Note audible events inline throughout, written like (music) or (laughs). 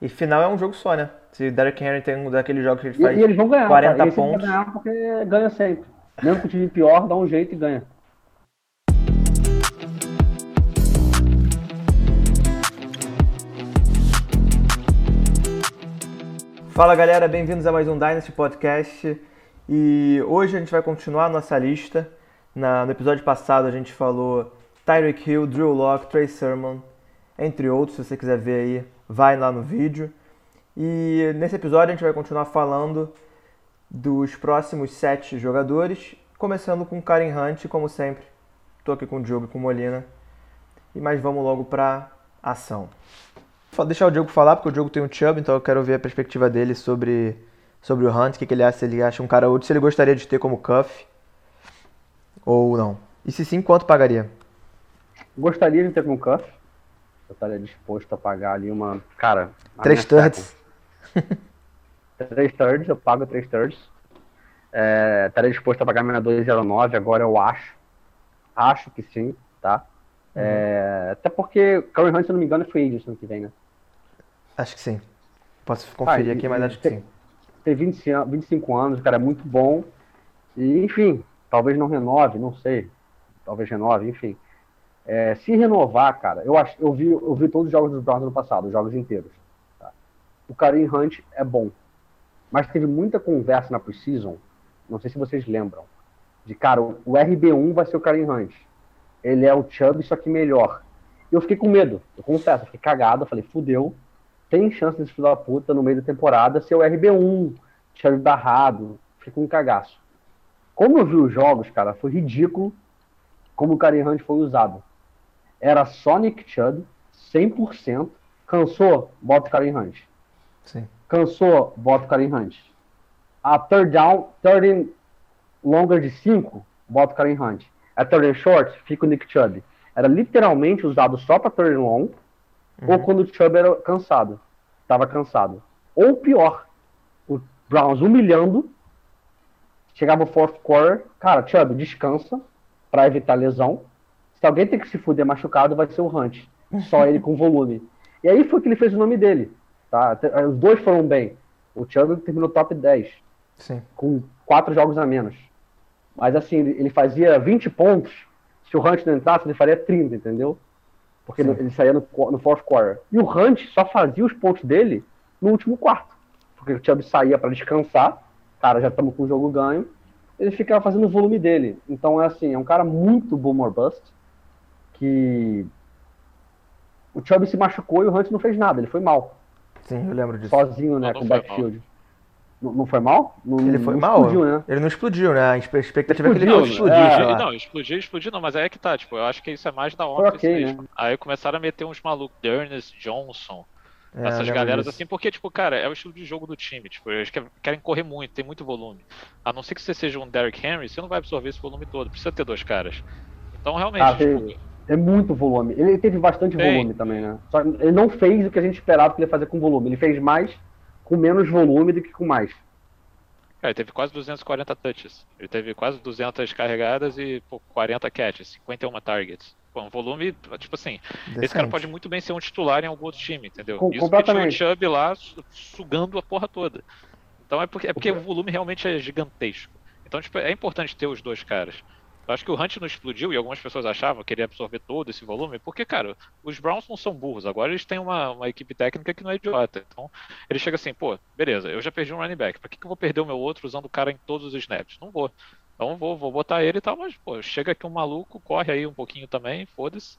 E final é um jogo só, né? Se Derrick Henry tem um daqueles jogos que ele E, faz e eles vão ganhar. 40 cara. Esse vai pontos. ganhar porque ganha sempre. Mesmo com o time pior, dá um jeito e ganha. Fala galera, bem-vindos a mais um Dynasty Podcast. E hoje a gente vai continuar a nossa lista. Na- no episódio passado a gente falou Tyreek Hill, Drew Locke, Trey Sermon, entre outros. Se você quiser ver aí, vai lá no vídeo. E nesse episódio a gente vai continuar falando dos próximos sete jogadores, começando com Karen Hunt, como sempre. Estou aqui com o Diogo e com o Molina. E mas vamos logo para ação. Vou deixar o Diogo falar, porque o Diogo tem um Chubb, então eu quero ver a perspectiva dele sobre, sobre o Hunt, o que, que ele acha, se ele acha um cara outro, se ele gostaria de ter como cuff ou não. E se sim, quanto pagaria? Gostaria de ter com o Cuff. Eu estaria disposto a pagar ali uma. Cara. Três thirds. (laughs) Três thirds, eu pago três thirds. É, estaria disposto a pagar minha 209, agora eu acho. Acho que sim, tá? É, até porque Curry Hunt, se eu não me engano, é free agent ano que vem, né? Acho que sim. Posso conferir Ah, aqui, mas acho que tem- sim. Tem 20, an- 25 anos, o cara é muito bom. E, enfim, talvez não renove, não sei. Talvez renove, enfim. É, se renovar, cara, eu, acho, eu, vi, eu vi todos os jogos dos Browns no passado, os jogos inteiros. tá? O Kareem Hunt é bom. Mas teve muita conversa na preseason, não sei se vocês lembram, de, cara, o, o RB1 vai ser o Kareem Hunt. Ele é o Chubb, só que melhor. Eu fiquei com medo, eu confesso, eu fiquei cagado, eu falei, fudeu, tem chance desse filho da puta no meio da temporada ser o RB1, Chubb barrado, fiquei com um cagaço. Como eu vi os jogos, cara, foi ridículo como o Kareem Hunt foi usado. Era só Nick Chubb, 100%. Cansou? Bota o Kareem Hunt. Sim. Cansou? Bota o Kareem Hunt. A third down, third longer de 5, bota o Kareem Hunt. A third and short, fica o Nick Chubb. Era literalmente usado só para third and long, ou quando o Chubb era cansado. Tava cansado. Ou pior, o Browns humilhando, chegava o fourth quarter, cara, Chubb, descansa para evitar lesão. Se alguém tem que se fuder machucado, vai ser o Hunt. Só ele com volume. E aí foi que ele fez o nome dele. Tá? Os dois foram bem. O Chubb terminou top 10, Sim. com quatro jogos a menos. Mas assim, ele fazia 20 pontos. Se o Hunt não entrasse, ele faria 30, entendeu? Porque Sim. ele saía no, no fourth quarter. E o Hunt só fazia os pontos dele no último quarto. Porque o Chubb saía para descansar. Cara, já estamos com o jogo ganho. Ele ficava fazendo o volume dele. Então é assim, é um cara muito boom or bust. Que o Chubb se machucou e o Hunt não fez nada. Ele foi mal. Sim, eu lembro disso. Sozinho, né? Não, com não o backfield. Não, não foi mal? Não, Ele foi não mal. explodiu, né? Ele não explodiu, né? A expectativa é que ele Explodiu, fosse explodir, é. Não, explodir, explodir não, mas aí é que tá, tipo, eu acho que isso é mais da Foi Office ok, mesmo. né? Aí começaram a meter uns malucos, Ernest Johnson, É, essas galeras disso. assim, porque, tipo, cara, é o estilo de jogo do time, tipo, eles que- querem correr muito, tem muito volume. A não ser que você seja um Derrick Henry, você não vai absorver esse volume todo, precisa ter dois caras. Então, realmente, Ah, tipo, É muito volume. Ele teve bastante Tem. volume também, né? Só ele não fez o que a gente esperava que ele ia fazer com volume. Ele fez mais com menos volume do que com mais. cara, ele teve quase 240 touches. Ele teve quase 200 carregadas e pô, 40 catches, 51 targets. Pô, um volume, tipo assim, esse cara Decente. pode muito bem ser um titular em algum outro time, entendeu? Com- Isso que tinha o. Chubb lá su- sugando a porra toda. Então é porque, é porque o volume realmente é gigantesco. Então, tipo, é importante ter os dois caras. Eu acho que o Hunt não explodiu e algumas pessoas achavam que ele ia absorver todo esse volume, porque, cara, os Browns não são burros. Agora eles têm uma, uma equipe técnica que não é idiota. Então, ele chega assim, pô, beleza, eu já perdi um running back. Pra que, que eu vou perder o meu outro usando o cara em todos os snaps? Não vou. Então vou, vou botar ele e tal, mas, pô, chega aqui um maluco, corre aí um pouquinho também, foda-se,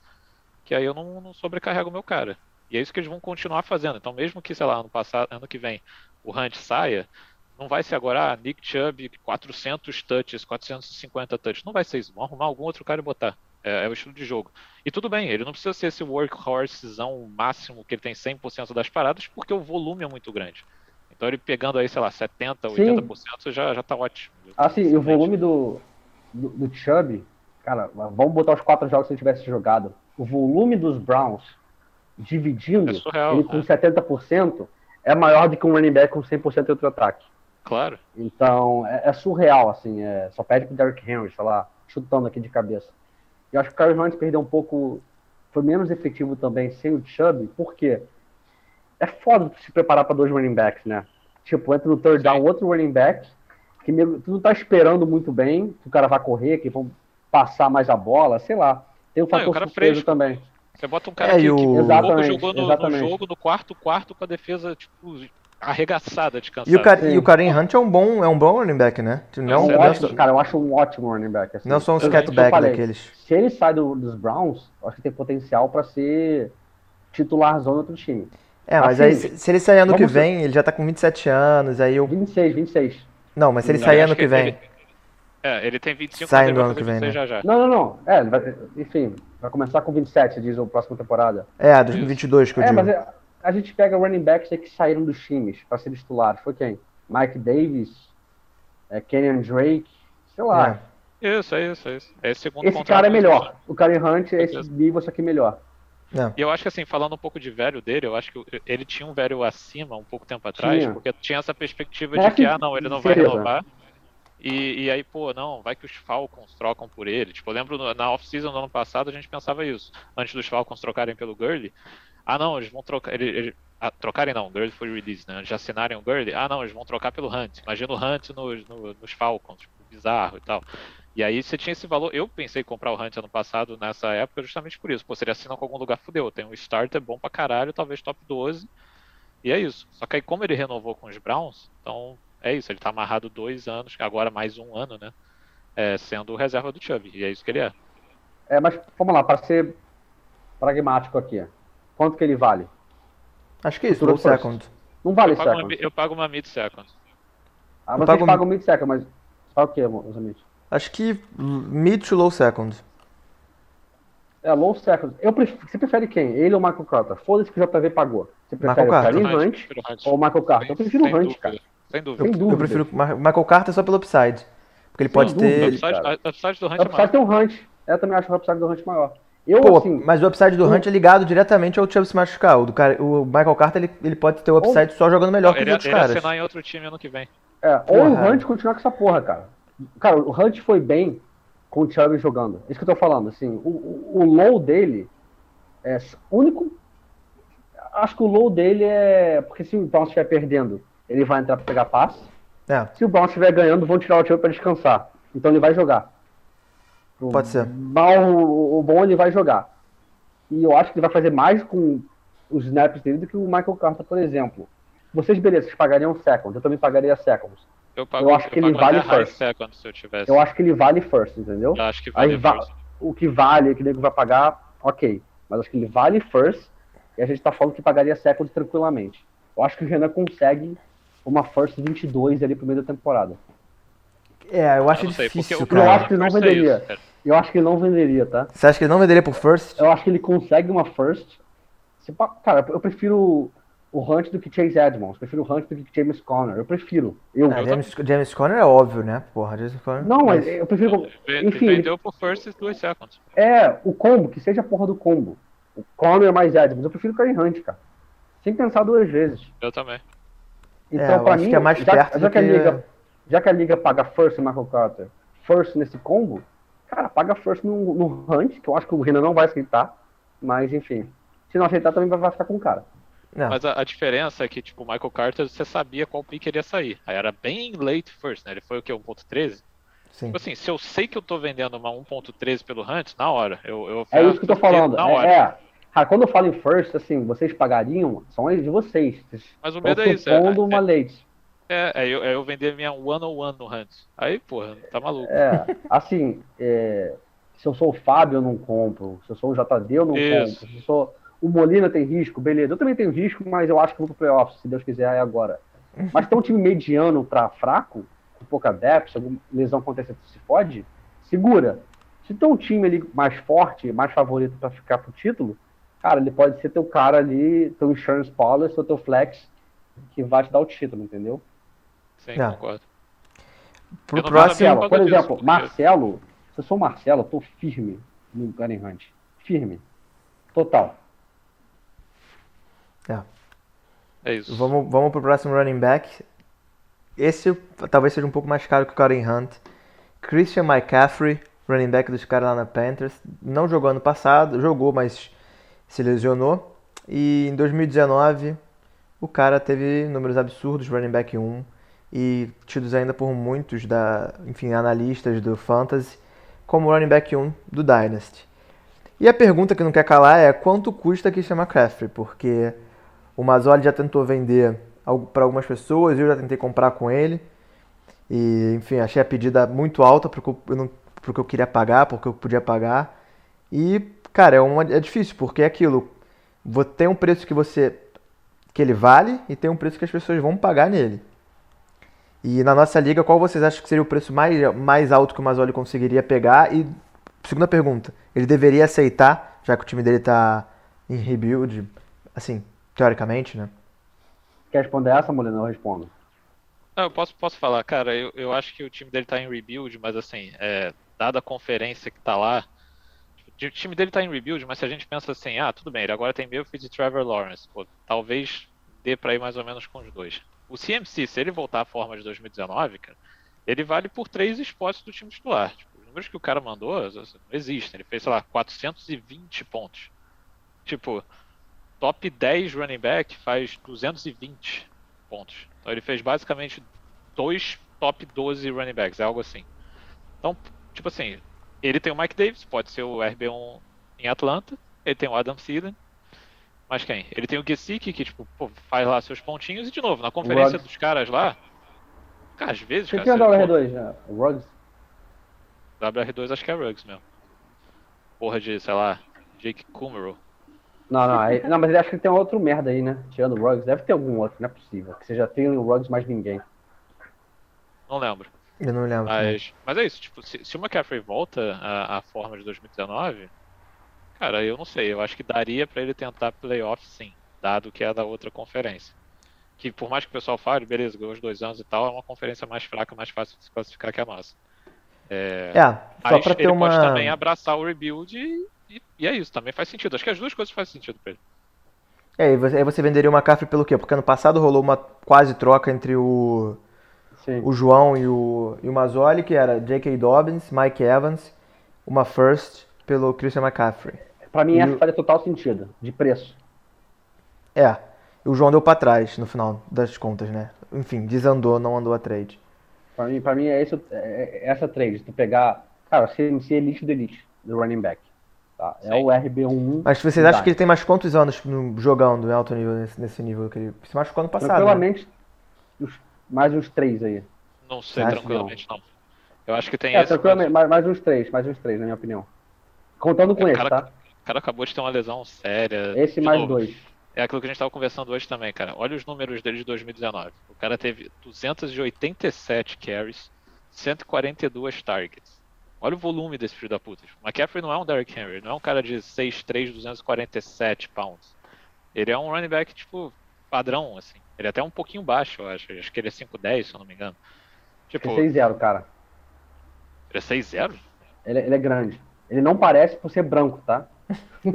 que aí eu não, não sobrecarrego o meu cara. E é isso que eles vão continuar fazendo. Então, mesmo que, sei lá, ano passado, ano que vem, o Hunt saia, não vai ser agora ah, Nick Chubb, 400 touches, 450 touches. Não vai ser isso. Vão arrumar algum outro cara e botar. É, é o estilo de jogo. E tudo bem, ele não precisa ser esse workhorsezão máximo que ele tem 100% das paradas, porque o volume é muito grande. Então ele pegando aí, sei lá, 70%, Sim. 80% já, já tá ótimo. Assim, e o volume do, do, do Chubb, cara, vamos botar os quatro jogos que ele tivesse jogado. O volume dos Browns, dividindo É surreal, ele com né? 70%, é maior do que um running back com 100% de outro ataque. Claro. Então, é, é surreal, assim. É, só pede pro Derrick Henry, sei lá, chutando aqui de cabeça. Eu acho que o Kyrie Hunt perdeu um pouco. Foi menos efetivo também sem o Chubb, por quê? é foda se preparar para dois running backs, né? Tipo, entra no third down outro running back, que meio, tu não tá esperando muito bem que o cara vai correr, que vão passar mais a bola, sei lá. Tem um Não, e o fator cara fresco. também. Você bota um cara É, que, o- que Exatamente, jogou no, no jogo, no quarto quarto, com a defesa, tipo, arregaçada de cansado. E o, Car Sim. e o Kareem Hunt é um bom, é um bom running back, né? Não, Não, Um não, é ótimo, cara, eu acho um ótimo running back. Assim. não um eu scatback falei, daqueles. Se ele sai do- dos Browns, eu acho que tem potencial para ser titularzão em outro time. É, mas Assim, aí se, se ele sair ano que vem, ele já tá com 27 anos, aí eu... 26, 26. Não, mas se ele Eu sair ano que vem... ele- é, ele tem 25 Sai no ano que vem, 26 já já. Não, não, não. É, ele vai- enfim, vai começar com 27, diz a próxima temporada. É, 2022 que eu É, digo. mas é- a gente pega running backs aí que saíram dos times para ser titulares. Foi quem? Mike Davis, é, Kenyon Drake, sei lá. Isso, é isso, é isso. É esse segundo Esse cara é melhor. O Karen Hunt é esse nível, só que melhor. É. E eu acho que assim, falando um pouco de velho dele, eu acho que ele tinha um velho acima um pouco tempo atrás, Tinha. porque tinha essa perspectiva É de que, que- ah, não, ele não vai certeza. renovar. E, e aí, pô, não, vai que os Falcons trocam por ele. Tipo, eu lembro na off-season do ano passado a gente pensava isso. Antes dos Falcons trocarem pelo Gurley. Ah, não, eles vão trocar. Ele, ele- ah, trocarem não, Gurley foi release, né? Já assinaram o Gurley. Ah, não, eles vão trocar pelo Hunt. Imagina o Hunt nos, no- nos Falcons, tipo, bizarro e tal. E aí você tinha esse valor. Eu pensei em comprar o Hunt ano passado nessa época justamente por isso. Pô, se ele assina com algum lugar, fudeu. Tem um starter bom pra caralho, talvez top 12. E é isso. Só que aí como ele renovou com os Browns, então é isso. Ele tá amarrado dois anos, agora mais um ano, né? É, sendo reserva do Chubb. E é isso que ele é. É, mas vamos lá, para ser pragmático aqui. Quanto que ele vale? Acho que é isso, low second. Não vale Eu pago, uma, second. eu pago uma mid-second. Ah, eu vocês pago- pagam mid second, mas sabe o que, amigos? Acho que mid to low second. É, low second. Eu pref... Você prefere quem? Ele ou o Michael Carter? Foda-se que o JV pagou. Você prefere Michael o Hunt, prefiro ou o Michael Carter? Eu prefiro o Hunt, dúvida. cara. Sem dúvida. Sem Eu dúvida. prefiro Ma- Michael Carter só pelo upside. Porque ele Sem pode dúvida. O ter. Upside. upside, a upside do Hunt O é maior. upside tem o Hunt. Eu também acho o upside do Hunt maior. Eu, Pô, assim, mas o upside do Hunt é ligado diretamente ao Chubb se machucar. O, do cara, o Michael Carter ele, ele pode ter o upside só jogando melhor que os Ele, outros ele caras. assinar em outro time ano que vem. é, ou o. Hunt continuar com essa porra, cara. Cara, o Hunt foi bem com o Chubb jogando. Isso que eu tô falando, assim, o, o, o low dele é único. Acho que o low dele é. Porque se o Brown estiver perdendo, ele vai entrar pra pegar passe. É, Se o Brown estiver ganhando, vão tirar o Chubb pra descansar. Então ele vai jogar. O Pode ser. Mal, o, o bom ele vai jogar. E eu acho que ele vai fazer mais com os snaps dele do que o Michael Carter, por exemplo. Vocês, beleza, vocês pagariam seconds, eu também pagaria seconds. Eu pago, Eu acho que ele vale first. second se eu tivesse. Eu acho que ele vale first, entendeu? Eu acho que Aí vale va- first. o que vale, que o nego vai pagar, ok. Mas acho que ele vale first e a gente tá falando que pagaria second tranquilamente. Eu acho que o Renan consegue uma first 22 ali pro meio da temporada. é eu acho Eu não sei, difícil, porque o Eu cara. acho que não first é venderia. isso, cara. Eu acho que ele não venderia, tá? Você acha que ele não venderia pro first? Eu acho que ele consegue uma first. Cara, eu prefiro o Hunt do que Chase Edmonds. Eu prefiro o Hunt do que James Conner. Eu prefiro. Eu. Ah, James, James Conner é óbvio, né? Porra, James Conner. Não, mas eu prefiro. Enfim, ele- Vendeu por first e duas seconds. é o combo, que seja a porra do combo. O Conner mais Edmonds. Eu prefiro o Kareem Hunt, cara. Sem pensar duas vezes. Eu também. Então, É, eu pra acho mim, que é mais já, perto já do que a que- liga, já que a liga paga first no Michael Carter, first nesse combo, cara, paga first no, no Hunt, que eu acho que o Renan não vai aceitar. Mas, enfim. Se não aceitar, também vai- ficar com o cara. Não. Mas a, a diferença é que, tipo, o Michael Carter, você sabia qual pick iria sair. Aí era bem late first, né? Ele foi o quê? 1.13? Sim. Tipo assim, se eu sei que eu tô vendendo uma 1.13 pelo Hunt, na hora. Eu, eu É isso que eu tô falando. Na É, hora. é. Cara, quando eu falo em first, assim, vocês pagariam, são eles de vocês. Mas o medo é isso. É, supondo uma late. É, é, eu, eu vender minha 101 no Hunt. Aí, porra, tá maluco. É, assim, é, se eu sou o Fábio, eu não compro. Se eu sou o JD, eu não Isso. compro. Se eu sou o Molina tem risco, beleza. Eu também tenho risco, mas eu acho que vou pro playoffs, se Deus quiser, é agora. Mas tem um time mediano pra fraco, com pouca depth, se alguma lesão acontecer, se fode, segura. Se tem um time ali mais forte, mais favorito pra ficar pro título, cara, ele pode ser teu cara ali, teu insurance policy ou teu flex, que vai te dar o título, entendeu? Sim, É. concordo. Pro não próximo. Por exemplo, Marcelo, se eu sou o Marcelo, eu tô firme no Karen Hunt. Firme. Total. É isso. Vamos, vamos pro próximo running back. Esse talvez seja um pouco mais caro que o Karen Hunt. Christian McCaffrey, running back dos Carolina Panthers. Não jogou ano passado, jogou, mas se lesionou. E em 2019 o cara teve números absurdos, running back 1, e tidos ainda por muitos da, enfim, analistas do Fantasy como running back 1 do Dynasty. E a pergunta que não quer calar é quanto custa Christian McCaffrey, porque o Mazzoli já tentou vender para algumas pessoas, eu já tentei comprar com ele, e enfim, achei a pedida muito alta eu, não, porque eu queria pagar, porque eu podia pagar, e cara, é, uma, é difícil, porque é aquilo, tem um preço que você que ele vale e tem um preço que as pessoas vão pagar nele. E na nossa liga, qual vocês acham que seria o preço mais, mais alto que o Mazzoli conseguiria pegar? E segunda pergunta, ele deveria aceitar, já que o time dele está em rebuild, assim, teoricamente, né? Quer responder essa, Molina? Eu respondo. Não, eu posso, posso falar, cara, eu, eu acho que o time dele está em rebuild, mas assim, é, dada a conferência que está lá, o time dele está em rebuild, mas se a gente pensa assim, ah, tudo bem, ele agora tem Milfield e Trevor Lawrence, pô, talvez dê para ir mais ou menos com os dois. O CMC, se ele voltar à forma de 2019, cara, ele vale por três spots do time titular. Tipo, os números que o cara mandou não existem. Ele fez, sei lá, 420 pontos. Tipo, top 10 running back faz 220 pontos. Então ele fez basicamente dois top 12 running backs, é algo assim. Então, tipo assim, ele tem o Mike Davis, pode ser o RB1 em Atlanta. Ele tem o Adam Thielen, mas quem? Ele tem o Gesicki, que tipo, pô, faz lá seus pontinhos e de novo, na conferência dos caras lá. Cara, às vezes. Quem cara, é o WR2? Né? O Ruggs? WR2 acho que é Ruggs mesmo. Porra de, sei lá, Jake Kummerow. Não, não, aí, não, mas ele acha que tem outro merda aí, né? Tirando o Ruggs. Deve ter algum outro, não é possível. Que seja tem o Ruggs mais ninguém. Não lembro. Eu não lembro. Mas, mas é isso, tipo, se, se o McCaffrey volta à, à forma de 2019, Cara, eu não sei. Eu acho que daria para ele tentar playoff sim, dado que é da outra conferência. Que por mais que o pessoal fale, beleza, ganhou os dois anos e tal, é uma conferência mais fraca, mais fácil de se classificar que a nossa. É, é só pra ter ele uma... pode também abraçar o rebuild e, e, e, é isso, também faz sentido. Acho que as duas coisas fazem sentido pra ele. É, e você, aí você venderia uma McCaffrey pelo quê? Porque ano passado rolou uma quase troca entre o, o João e o, e o Mazzoli, que era J.K. Dobbins, Mike Evans, uma first pelo Christian McCaffrey. Para mim, e essa o... faria total sentido, de preço. É. O João deu para trás no final das contas, né? Enfim, desandou, não andou a trade. Para mim, pra mim é, esse, é, é essa trade. Tu pegar. Cara, CMC Elite do Elite, do running back. Tá? É o RB1. Mas vocês acham que ele tem mais quantos anos jogando em alto nível, nesse, nesse nível que ele se machucou ano passado? Né? Tranquilamente, né? mais uns três aí. Não sei, tranquilamente não. não. Eu acho que tem é, esse. Tranquilamente, mais, mais uns três, mais uns três, na minha opinião. Contando com é, esse, cara, tá? O cara acabou de ter uma lesão séria. Esse mais novo. dois. É aquilo que a gente estava conversando hoje também, cara. Olha os números dele de 2019. O cara teve 287 carries, 142 targets. Olha o volume desse filho da puta. O McCaffrey não é um Derrick Henry, não é um cara de 6'3", 247 pounds. Ele é um running back, tipo, padrão, assim. Ele é até um pouquinho baixo, eu acho. Acho que ele é 5'10", se eu não me engano. Tipo, ele é 6'0", cara. Ele é 6'0"? Ele, ele é grande. Ele não parece por ser branco, tá? Não,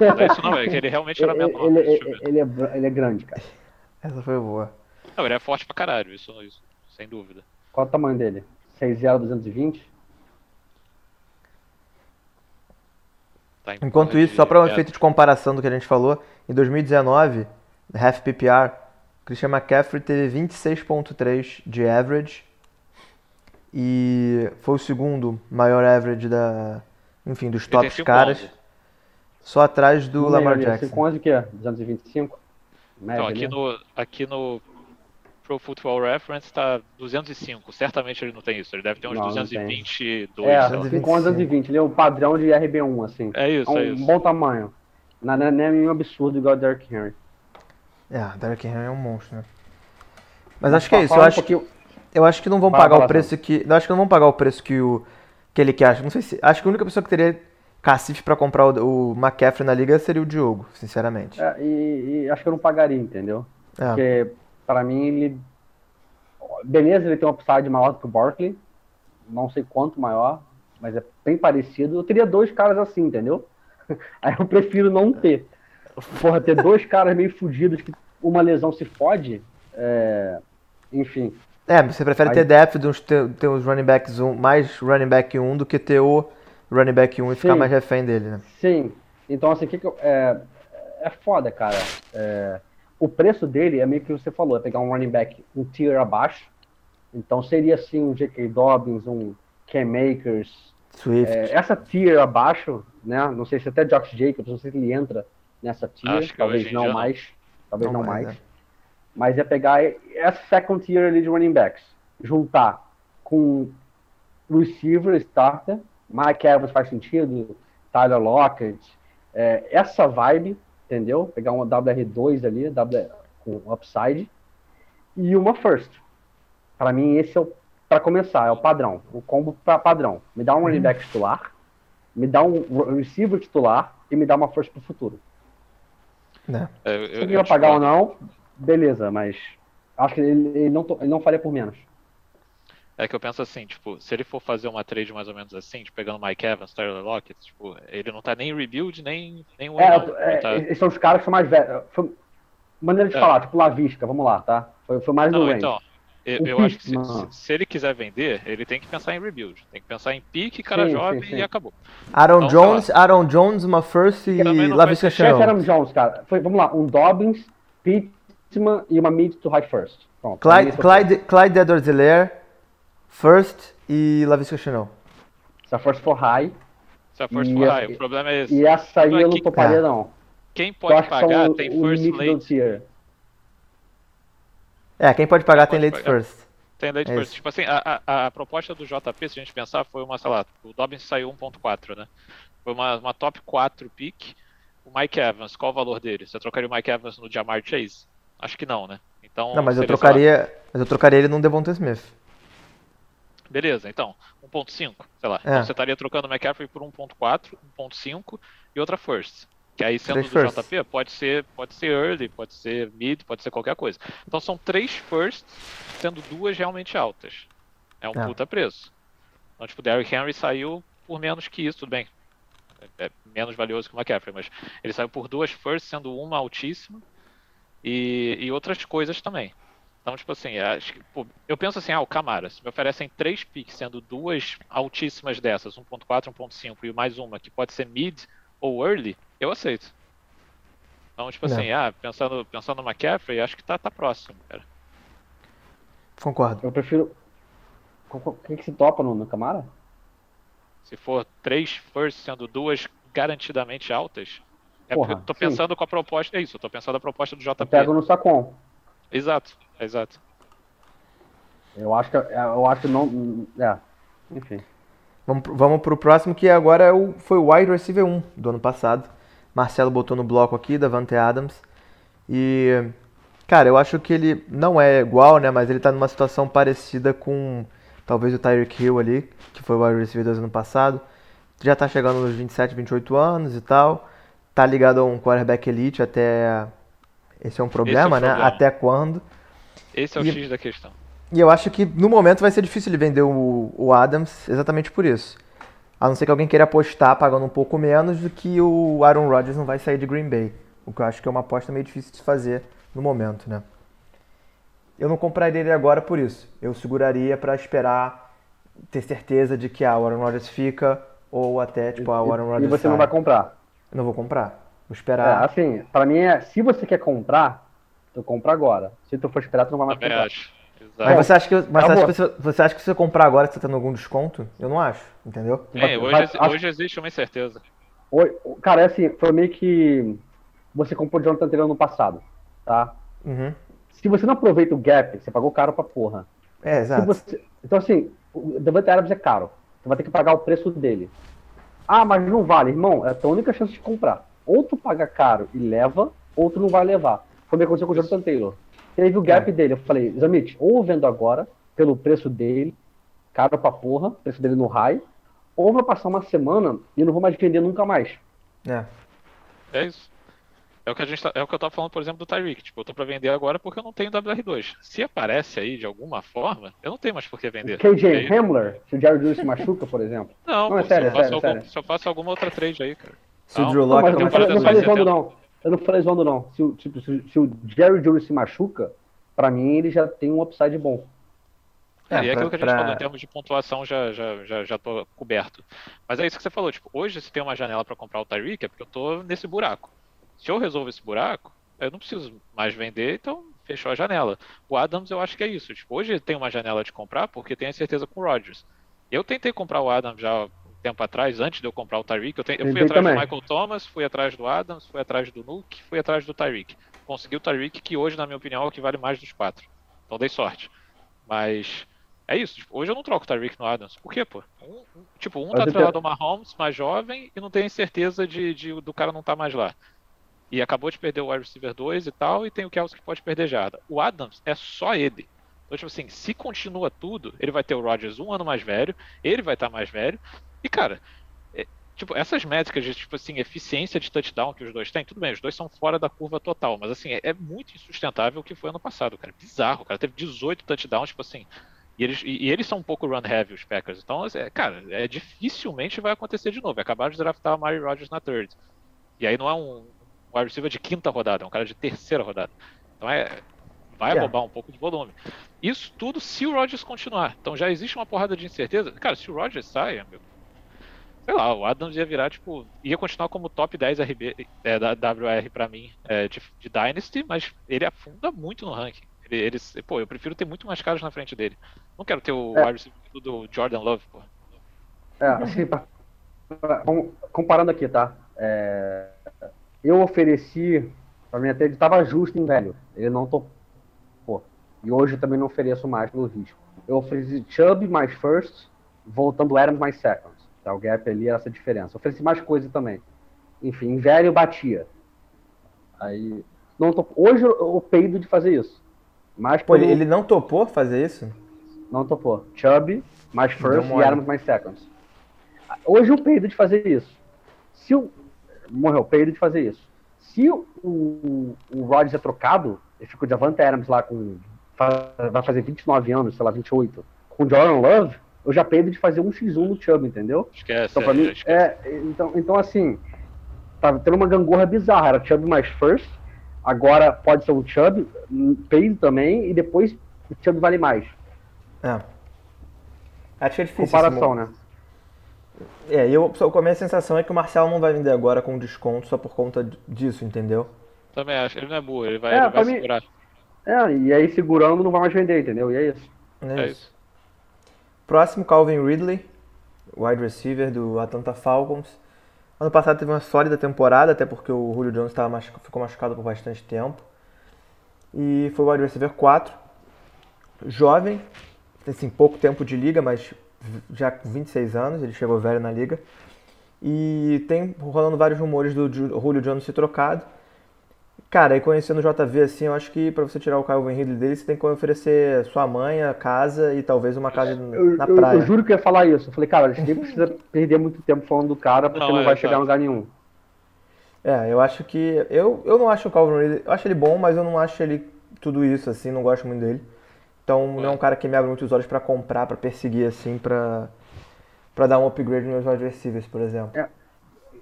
não é isso não, é que ele realmente era menor. Ele, ele, ele, é, ele é grande, cara. Essa foi boa. Não, ele é forte pra caralho, isso, isso sem dúvida. Qual o tamanho dele? 6'0", 220? Tá Enquanto isso, só para um efeito de comparação do que a gente falou, em 2019, half PPR, Christian McCaffrey teve 26.3 de average e foi o segundo maior average da, enfim, dos tops caras. Só atrás do Lamar Jackson. 5 o quê? 225? Média, então, aqui no, aqui no Pro Football Reference tá 205. Certamente ele não tem isso. Ele deve ter uns não, 222. Não é, 5 11, 220. Ele é o padrão de RB1, assim. É isso, é um é isso. bom tamanho. Não, não é nenhum absurdo igual o Derrick Henry. É, o Derrick Henry é um monstro, né? Mas, Mas acho que é isso. Eu acho, que, eu acho que não vão pagar o preço que. Eu acho que não vão pagar o preço que o que ele quer. Não sei se. Acho que a única pessoa que teria cacife para comprar o, o, McCaffrey na liga seria o Diogo, sinceramente. É, e, e, acho que eu não pagaria, entendeu? É. Porque para mim ele. Beleza, ele tem um upside maior do que o Barkley. Não sei quanto maior, mas é bem parecido. Eu teria dois caras assim, entendeu? (laughs) Aí eu prefiro não ter. Porra, ter dois caras meio fudidos que uma lesão se fode. É... Enfim. É, você prefere Aí... ter depth ter, ter uns running backs um, mais running back 1 um, do que ter o running back 1 e ficar mais refém dele, né? Sim. Então, assim, que, que eu, é, é foda, cara. É, o preço dele é meio que você falou, é pegar um running back um tier abaixo. Então seria assim um J.K. Dobbins, um Cam Makers. Swift. É, essa tier abaixo, né? Não sei se até Josh Jacobs, não sei se ele entra nessa tier, Acho que talvez não. mais. Talvez Não não, mais, mais. né? Mas é pegar essa second tier ali de running backs, juntar com receiver, starter, Mike Evans faz sentido, Tyler Lockett, é, essa vibe, entendeu? Pegar uma WR2 ali, W, com upside, e uma first. Para mim, esse é o, para começar, é o padrão, o combo pra padrão. Me dá um running back titular, me dá um receiver titular e me dá uma first pro futuro. Né? É, eu- Se eu- ele eu vai pagar ou não, beleza, mas acho que ele, ele não, ele não faria por menos. É que eu penso assim, tipo, se ele for fazer uma trade mais ou menos assim, tipo, pegando Mike Evans, Tyler Lockett, tipo, ele não tá nem em rebuild, nem, nem win, É, não. é, tá- esses são os caras que são mais velhos. Foi maneira de É. falar, tipo Lavisca, vamos lá, tá? Foi, foi mais no Não, então, eu, Um eu acho que se, se- ele quiser vender, ele tem que pensar em rebuild. Tem que pensar em pique, cara Sim, jovem sim, sim. e acabou. Aaron Então, Jones, Aaron Jones, uma first e Lavisca Chenault. Adam Jones, cara. Foi, vamos lá, um Dobbins, Pittman e uma mid to high first. Pronto. Clyde, Clyde, Clyde Edwards-Helaire, first e Lavisca Chenault. Se a first for high. Se a força E for a- high, o problema é esse. E essa aí é eu não toparia, É. não. Quem pode pagar tem o first late. tier. É, quem pode pagar Quem tem pode late pagar? first. Tem late É first. isso. Tipo assim, a, a, a proposta do JP, se a gente pensar, foi uma, sei lá, o Dobbins saiu 1.4, né? Foi uma, uma top 4 pick. O Mike Evans, qual o valor dele? Você trocaria o Mike Evans no Jamar Chase? Acho que não, né? Então, Não, mas eu trocaria, mas eu trocaria ele num Devonta Smith. Beleza, então, 1.5, sei lá. É. Então você estaria trocando o McCaffrey por 1.4, 1.5 e outra first. Que aí sendo Três do firsts. JP, pode ser, pode ser early, pode ser mid, pode ser qualquer coisa. Então são três firsts, sendo duas realmente altas. É um É. puta preço. Então, tipo, o Derrick Henry saiu por menos que isso, tudo bem. É, é menos valioso que o McCaffrey, mas ele saiu por duas firsts, sendo uma altíssima e, e outras coisas também. Então, tipo assim, acho que, pô, eu penso assim, ah, o Camara, se me oferecem três picks, sendo duas altíssimas dessas, 1.4, 1.5 e mais uma que pode ser mid ou early, eu aceito. Então, tipo Não. assim, ah, pensando, pensando no McCaffrey, acho que tá, tá próximo, cara. Concordo. Eu prefiro. Quem que se topa no, no Camara? Se for três first, sendo duas garantidamente altas, é Porra, porque eu tô sim. pensando com a proposta, é isso, eu tô pensando a proposta do Eu JP. pego no Sacon. Exato, exato. Eu acho que eu acho que não. É. Enfim. Vamos, pro- vamos pro próximo, que agora é o, foi o wide receiver 1 do ano passado. Marcelo botou no bloco aqui, Davante Adams. E, cara, eu acho que ele não é igual, né? Mas ele tá numa situação parecida com talvez o Tyreek Hill ali, que foi o wide receiver do ano passado. Já tá chegando nos 27, 28 anos e tal. Tá ligado a um quarterback elite até. Esse é um problema, né? problema. Até quando? Esse é o E- X da questão. E eu acho que no momento vai ser difícil ele vender o, o Adams exatamente por isso. A não ser que alguém queira apostar pagando um pouco menos do que o Aaron Rodgers não vai sair de Green Bay. O que eu acho que é uma aposta meio difícil de fazer no momento, né? Eu não compraria ele agora por isso. Eu seguraria para esperar ter certeza de que ah, o Aaron Rodgers fica ou até tipo ah, o Aaron Rodgers e você sai. não vai comprar. Eu não vou comprar. Vou É, esperar. assim, pra mim é, se você quer comprar, tu compra agora. Se tu for esperar, tu não vai mais Também comprar. acho. Mas você acha que, mas você, acha que você, você acha que se você comprar agora você tá tendo algum desconto? Eu não acho, entendeu? É, hoje, vai- exi- acho- hoje existe uma incerteza. Oi, cara, é assim, foi meio que você comprou o Jonathan Taylor no passado, tá? Uhum. Se você não aproveita o gap, você pagou caro pra porra. É, exato. você- então, assim, o Devante Adams é caro. Você vai ter que pagar o preço dele. Ah, mas não vale, irmão. É a tua única chance de comprar. Ou tu paga caro e leva, ou tu não vai levar. Foi o que aconteceu com o Jonathan Taylor. Teve o gap dele. Eu falei, Zamit, ou eu vendo agora, pelo preço dele, caro pra porra, preço dele no high, ou vai passar uma semana e não vou mais vender nunca mais. É. É isso. É o que a gente tá- é o que eu tava falando, por exemplo, do Tyreek. Tipo, eu tô pra vender agora porque eu não tenho WR2. Se aparece aí de alguma forma, eu não tenho mais por que vender. KJ Aí- Hamler, se o Jared Lewis se machuca, por exemplo. Não, Não, pô, é sério, se, eu faço sério, algum- sério. se eu faço alguma outra trade aí, cara. Se o Não, Drew Não, Lock mas eu não não falei zoando, 270. não. Eu não falei zoando, não. Se, o- tipo, se, se o Jerry Jury se machuca, pra mim ele já tem um upside bom. É, É, e é pra- aquilo que a gente pra- falou, em termos de pontuação, já, já, já, já tô coberto. Mas é isso que você falou, tipo, hoje se tem uma janela pra comprar o Tyreek é porque eu tô nesse buraco. Se eu resolvo esse buraco, eu não preciso mais vender, então fechou a janela. O Adams eu acho que é isso. Tipo, hoje tem uma janela de comprar porque tem a certeza com o Rodgers. Eu tentei comprar o Adams já tempo atrás, antes de eu comprar o Tyreek. Eu, te... eu fui atrás também. do Michael Thomas, fui atrás do Adams, fui atrás do Nuke, fui atrás do Tyreek. Consegui o Tyreek, que hoje, na minha opinião, é o que vale mais dos quatro. Então dei sorte. Mas é isso. Tipo, hoje eu não troco o Tyreek no Adams. Por quê, pô? Um, tipo, um tá atrelado ao Mahomes, mais jovem, e não tem certeza de, de, do cara não tá mais lá. E acabou de perder o wide receiver 2 e tal, e tem o Kelsey que pode perder já. O Adams é só ele. Então, tipo assim, se continua tudo, ele vai ter o Rodgers um ano mais velho, ele vai estar tá mais velho, e cara, é, tipo, essas métricas de, tipo assim, eficiência de touchdown que os dois têm, tudo bem, os dois são fora da curva total, mas assim, é, é muito insustentável o que foi ano passado, cara. Bizarro, cara. Teve 18 touchdowns, tipo assim, e eles, e, eles são um pouco run heavy, os Packers. Então, é, cara, é, dificilmente vai acontecer de novo. Acabaram de draftar o Mari Rodgers na third. E aí não é um, um wide receiver de quinta rodada, é um cara de terceira rodada. Então é. Vai yeah. roubar um pouco de volume. Isso tudo se o Rodgers continuar. Então já existe uma porrada de incerteza. Cara, se o Rodgers sai, amigo, sei lá, o Adams ia virar, tipo, ia continuar como top 10 RB, é, da WR pra mim, é, de, de, Dynasty, mas ele afunda muito no ranking. Ele, ele, pô, eu prefiro ter muito mais caras na frente dele. Não quero ter o é. do Jordan Love, pô. É, assim, pra, pra, comparando aqui, tá? É, eu ofereci, pra mim até ele tava justo em velho. Ele não topou. E hoje eu também não ofereço mais pelo risco. Eu ofereci Chubb mais first, voltando Adams mais seconds. Tá? O gap ali era essa diferença. Ofereci mais coisa também. Enfim, em velho batia. Aí. Não topou. Hoje eu, peido de fazer isso. Mas Pô, ele não topou fazer isso? Não topou. Chubb mais first e Adams mais seconds. Hoje eu peido de fazer isso. Se o, morreu, peido de fazer isso. Se o, o, o Rodgers é trocado, ele fica o Javante Adams lá com. Vai fazer 29 anos, sei lá, 28. Com o Jordan Love, eu já peido de fazer um x1 no Chubb, entendeu? Esquece, então, pra mim, esquece. É, então, então, assim, tá tendo uma gangorra bizarra. Era Chubb mais first, agora pode ser o Chubb, peido também, e depois o Chubb vale mais. É. Acho que é difícil. Comparação, né? É, eu, a minha sensação é que o Marcelo não vai vender agora com desconto só por conta disso, entendeu? Também acho, ele não é burro, ele vai, é, ele vai segurar. Mim, é, e aí segurando não vai mais vender, entendeu? E é isso. É, é isso. isso. Próximo, Calvin Ridley, wide receiver do Atlanta Falcons. Ano passado teve uma sólida temporada, até porque o Julio Jones tava ficou machucado por bastante tempo. E foi wide receiver 4. Jovem, assim, pouco tempo de liga, mas já com 26 anos, ele chegou velho na liga. E tem rolando vários rumores do Julio Jones ser trocado. Cara, e conhecendo o JV assim, eu acho que para você tirar o Calvin Ridley dele, você tem que oferecer sua mãe, a casa e talvez uma casa eu, na praia. Eu, eu, juro que eu ia falar isso. Eu falei, cara, a gente nem precisa perder muito tempo falando do cara porque não, não é, vai chegar em lugar nenhum. É, eu acho que. Eu, eu não acho o Calvin Ridley. Eu acho ele bom, mas eu não acho ele tudo isso, assim, não gosto muito dele. Então não é um cara que me abre muitos olhos para comprar, para perseguir, assim, pra, pra dar um upgrade nos wide receivers, por exemplo. É.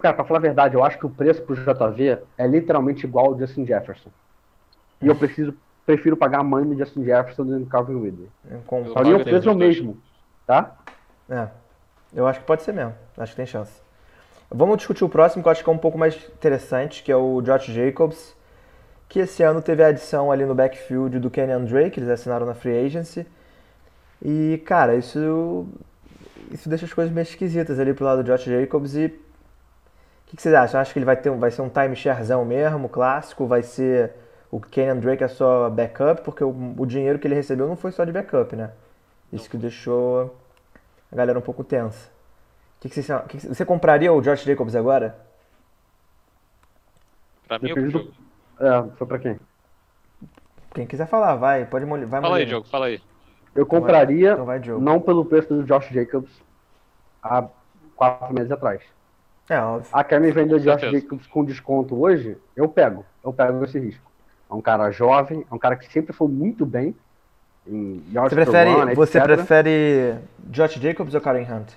Cara, pra falar a verdade, eu acho que o preço pro JV é literalmente igual ao Justin Jefferson. E eu preciso, prefiro pagar a mãe do Justin Jefferson do que Calvin Ridley. Pra mim o preço é o mesmo, tá? É. Eu acho que pode ser mesmo. Acho que tem chance. Vamos discutir o próximo, que eu acho que é um pouco mais interessante, que é o Josh Jacobs que esse ano teve a adição ali no backfield do Kenyan Drake, eles assinaram na free agency. E, cara, isso isso deixa as coisas meio esquisitas ali pro lado do Josh Jacobs e o que, que, vocês acham? Acho que ele vai ter vai ser um timesharezão mesmo, clássico, vai ser o Kenyan Drake é só backup, porque o, o dinheiro que ele recebeu não foi só de backup, né? Isso que deixou a galera um pouco tensa. Que que vocês, que você compraria o Josh Jacobs agora? Pra mim, eu, é, foi pra quem? Quem quiser falar, vai, pode molhar. Vai fala aí, Diogo, fala aí. Eu então compraria, então vai, não pelo preço do Josh Jacobs, há quatro meses atrás. É, óbvio. A quer me vender Josh Jacobs com desconto hoje, eu pego. Eu pego esse risco. É um cara jovem, é um cara que sempre foi muito bem. Em você prefere, One, você prefere Josh Jacobs ou Karen Hunt?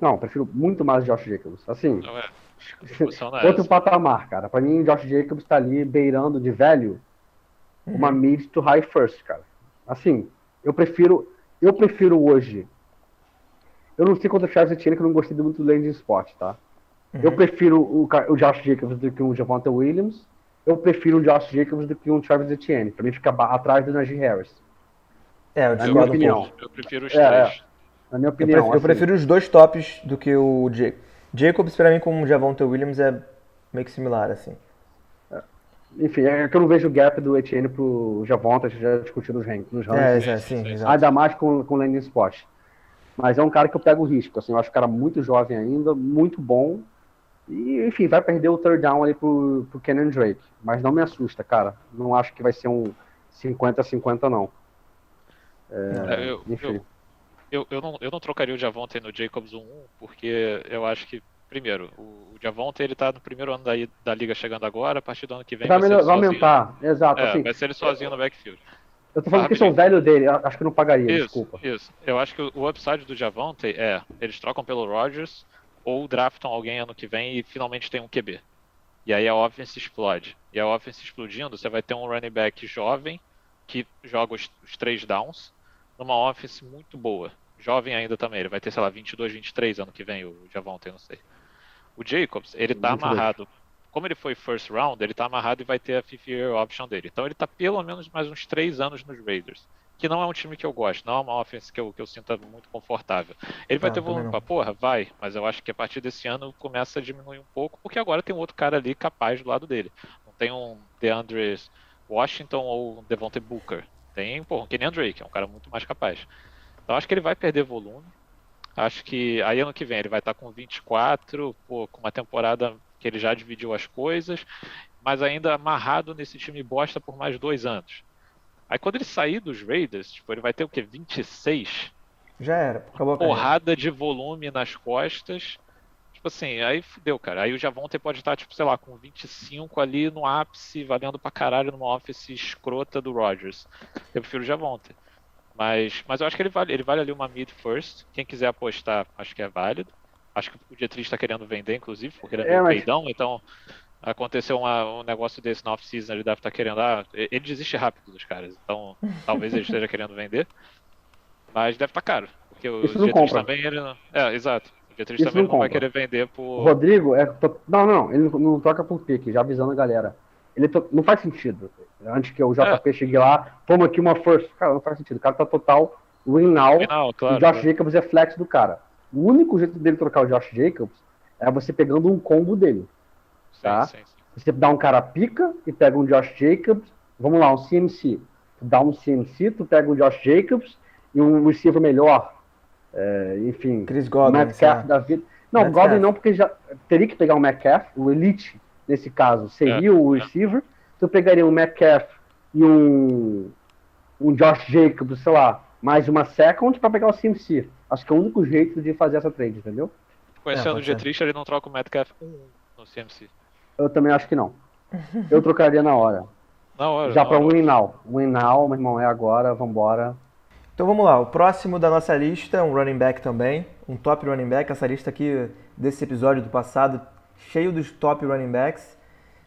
Não, prefiro muito mais Josh Jacobs. Assim, não é. Outro patamar, cara. Pra mim, Josh Jacobs tá ali beirando de velho uma uhum. mid to high first, cara. Assim, eu prefiro. Eu prefiro hoje. Eu não sei quanto Charles Etienne, que eu não gostei muito do landing spot, tá? Uhum. Eu prefiro o, o Josh Jacobs do que o Javante Williams. eu prefiro um Josh Jacobs do que um Travis Etienne. Pra mim fica atrás do Najee Harris. É, eu Na minha discordo um opinião. pouco. Eu prefiro os É, três. Na minha Eu opinião. prefiro, eu assim. prefiro os dois tops do que o Ja- Jacobs, pra mim, com o Javonte Williams é meio que similar, assim. Enfim, é que eu não vejo o gap do Etienne pro Javonta, a gente já discutiu nos rankings, nos É, rankings. é, sim, sim, sim. Ainda mais com, com o landing spot. Mas é um cara que eu pego risco, assim, eu acho o cara muito jovem ainda, muito bom. E, enfim, vai perder o third down ali pro, pro Kenan Drake. Mas não me assusta, cara. Não acho que vai ser um 50-50, não. É, eu, enfim. eu, eu, eu não, eu não trocaria o Javonte no Jacobs 1-1, porque eu acho que, primeiro, o, o Javonte ele tá no primeiro ano da, da liga chegando agora, a partir do ano que vem Vai, vai, melhor- vai aumentar, exato. É, assim, vai ser ele sozinho no backfield. eu tô falando que rapidinho. sou velho dele, acho que não pagaria, Isso, desculpa. isso. Eu acho que o, o upside do Javonte é, eles trocam pelo Rodgers ou draftam alguém ano que vem e finalmente tem um QB. E aí a offense explode. E a offense explodindo, você vai ter um running back jovem que joga os, os três downs numa offense muito boa. Jovem ainda também, ele vai ter, sei lá, 22, 23 ano que vem, o Javonte, não sei. O Jacobs, ele tá 22. amarrado. Como ele foi first round, ele tá amarrado e vai ter a fifth year option dele. Então ele tá pelo menos mais uns três anos nos Raiders. Que não é um time que eu gosto, não é uma offense que eu, que eu sinta muito confortável. Ele vai Ah, ter volume pra porra? Vai, mas eu acho que a partir desse ano começa a diminuir um pouco, porque agora tem um outro cara ali capaz do lado dele. Não tem um DeAndre Washington ou um Devontae Booker. Tem, porra, um Kenyan Drake, é um cara muito mais capaz. Então acho que ele vai perder volume. Acho que aí ano que vem ele vai estar com 24, pô, com uma temporada que ele já dividiu as coisas, mas ainda amarrado nesse time bosta por mais dois anos. Aí quando ele sair dos Raiders, tipo, ele vai ter o quê? 26? Já era, acabou a. Porrada de volume nas costas. Tipo assim, aí fudeu, cara. Aí o Javonte pode estar, tipo, sei lá, com 25 ali no ápice, valendo pra caralho numa office escrota do Rodgers. Eu prefiro o Javonte. Mas, mas eu acho que ele vale, ele vale ali uma mid first. Quem quiser apostar, acho que é válido. Acho que o Dietrich está querendo vender, inclusive, porque ele é, É, meio mas- peidão, então aconteceu uma- um negócio desse na off-season, ele deve estar querendo. Ah, ele desiste rápido dos caras, então (laughs) talvez ele esteja querendo vender. Mas deve estar caro. Porque o Isso não Dietrich também, ele não... É, exato. O Dietrich Isso também não não vai querer vender O por. Rodrigo é. Não, não, ele não, troca por pique, já avisando a galera. Ele to- não faz sentido. Antes que o JP chegue lá, toma aqui uma first. Cara, não faz sentido. O cara tá total win now. Final, e claro. o Josh claro. Jacobs é flex do cara. O único jeito dele trocar o Josh Jacobs é você pegando um combo dele. Sim, tá? sim, sim. Você dá um cara pica e pega um Josh Jacobs. Vamos lá, um CMC. Tu dá um CMC, tu pega um Josh Jacobs e um receiver melhor. É, enfim, Chris Godwin, Metcalf da vida. Não, Metcalf. Godwin não, porque já teria que pegar o Metcalf, o Elite, nesse caso, seria É, o é. receiver. Tu pegaria um Metcalf e um, um Josh Jacobs, sei lá, mais uma second pra pegar o CMC. Acho que é o único jeito de fazer essa trade, entendeu? Conhecendo o pode ser. Dietrich, ele não troca o Metcalf 1 no CMC. Eu também acho que não. Eu trocaria na hora. Na hora. Já na pra hora. win now. Win now, meu irmão, é agora, vambora. Então vamos lá, o próximo da nossa lista, um running back também, um top running back, essa lista aqui desse episódio do passado, cheio dos top running backs.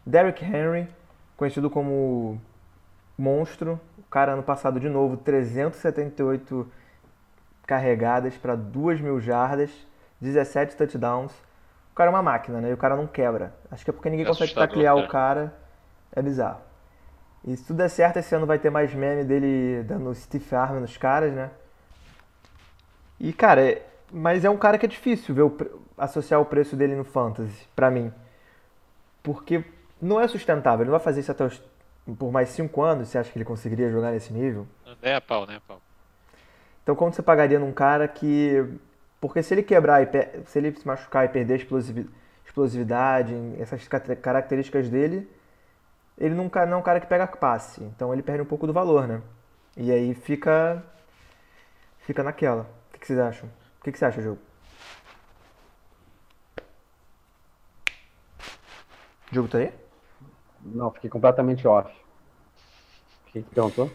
Derrick Henry, conhecido como monstro, o cara ano passado de novo, 378 carregadas para 2 mil jardas, 17 touchdowns. O cara é uma máquina, né? E o cara não quebra. Acho que é porque ninguém É consegue taclear o cara. É bizarro. E se tudo der certo, esse ano vai ter mais meme dele dando stiff arm nos caras, né? E, cara, é- mas é um cara que é difícil ver o associar o preço dele no fantasy, pra mim. Porque não é sustentável. Ele não vai fazer isso até os, por mais 5 anos. Você acha que ele conseguiria jogar nesse nível? Nem a pau, nem a pau. Então, quanto você pagaria num cara que. Porque se ele quebrar, e se ele se machucar e perder explosividade, essas características dele, ele não, é um cara que pega passe. Então, ele perde um pouco do valor, né? E aí fica. Fica naquela. O que, vocês acham? O que, você acha, Diogo? Diogo tá aí? Não, fiquei completamente off. O que perguntou?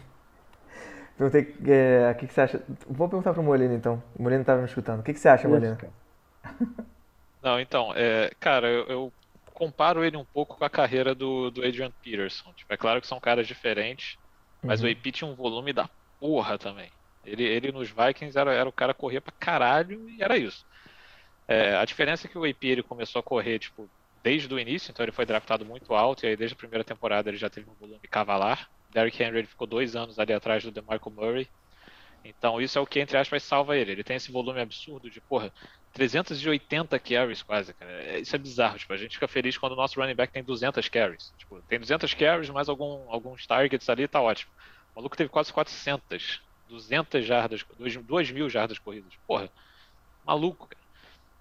Perguntei é, o que, que você acha. Vou perguntar pro Molina então. O Molina tava me escutando. O que, que você acha, Molina? (laughs) Não, então, é, cara, eu, eu comparo ele um pouco com a carreira do, do Adrian Peterson. Tipo, é claro que são caras diferentes, mas Uhum. o AP tinha um volume da porra também. Ele, ele nos Vikings era, era o cara que corria pra caralho e era isso. É, a diferença é que o AP ele começou a correr, tipo, desde o início, então ele foi draftado muito alto, e aí desde a primeira temporada ele já teve um volume cavalar. Derrick Henry ele ficou dois anos ali atrás do DeMarco Murray. Então isso é o que, entre aspas, salva ele. Ele tem esse volume absurdo de, porra, 380 carries quase, cara. É, isso é bizarro, tipo, a gente fica feliz quando o nosso running back tem 200 carries. Tipo, tem 200 carries, mais algum, alguns targets ali, tá ótimo. O maluco teve quase 400, 200 jardas, 2 mil jardas corridas. Porra, maluco, cara.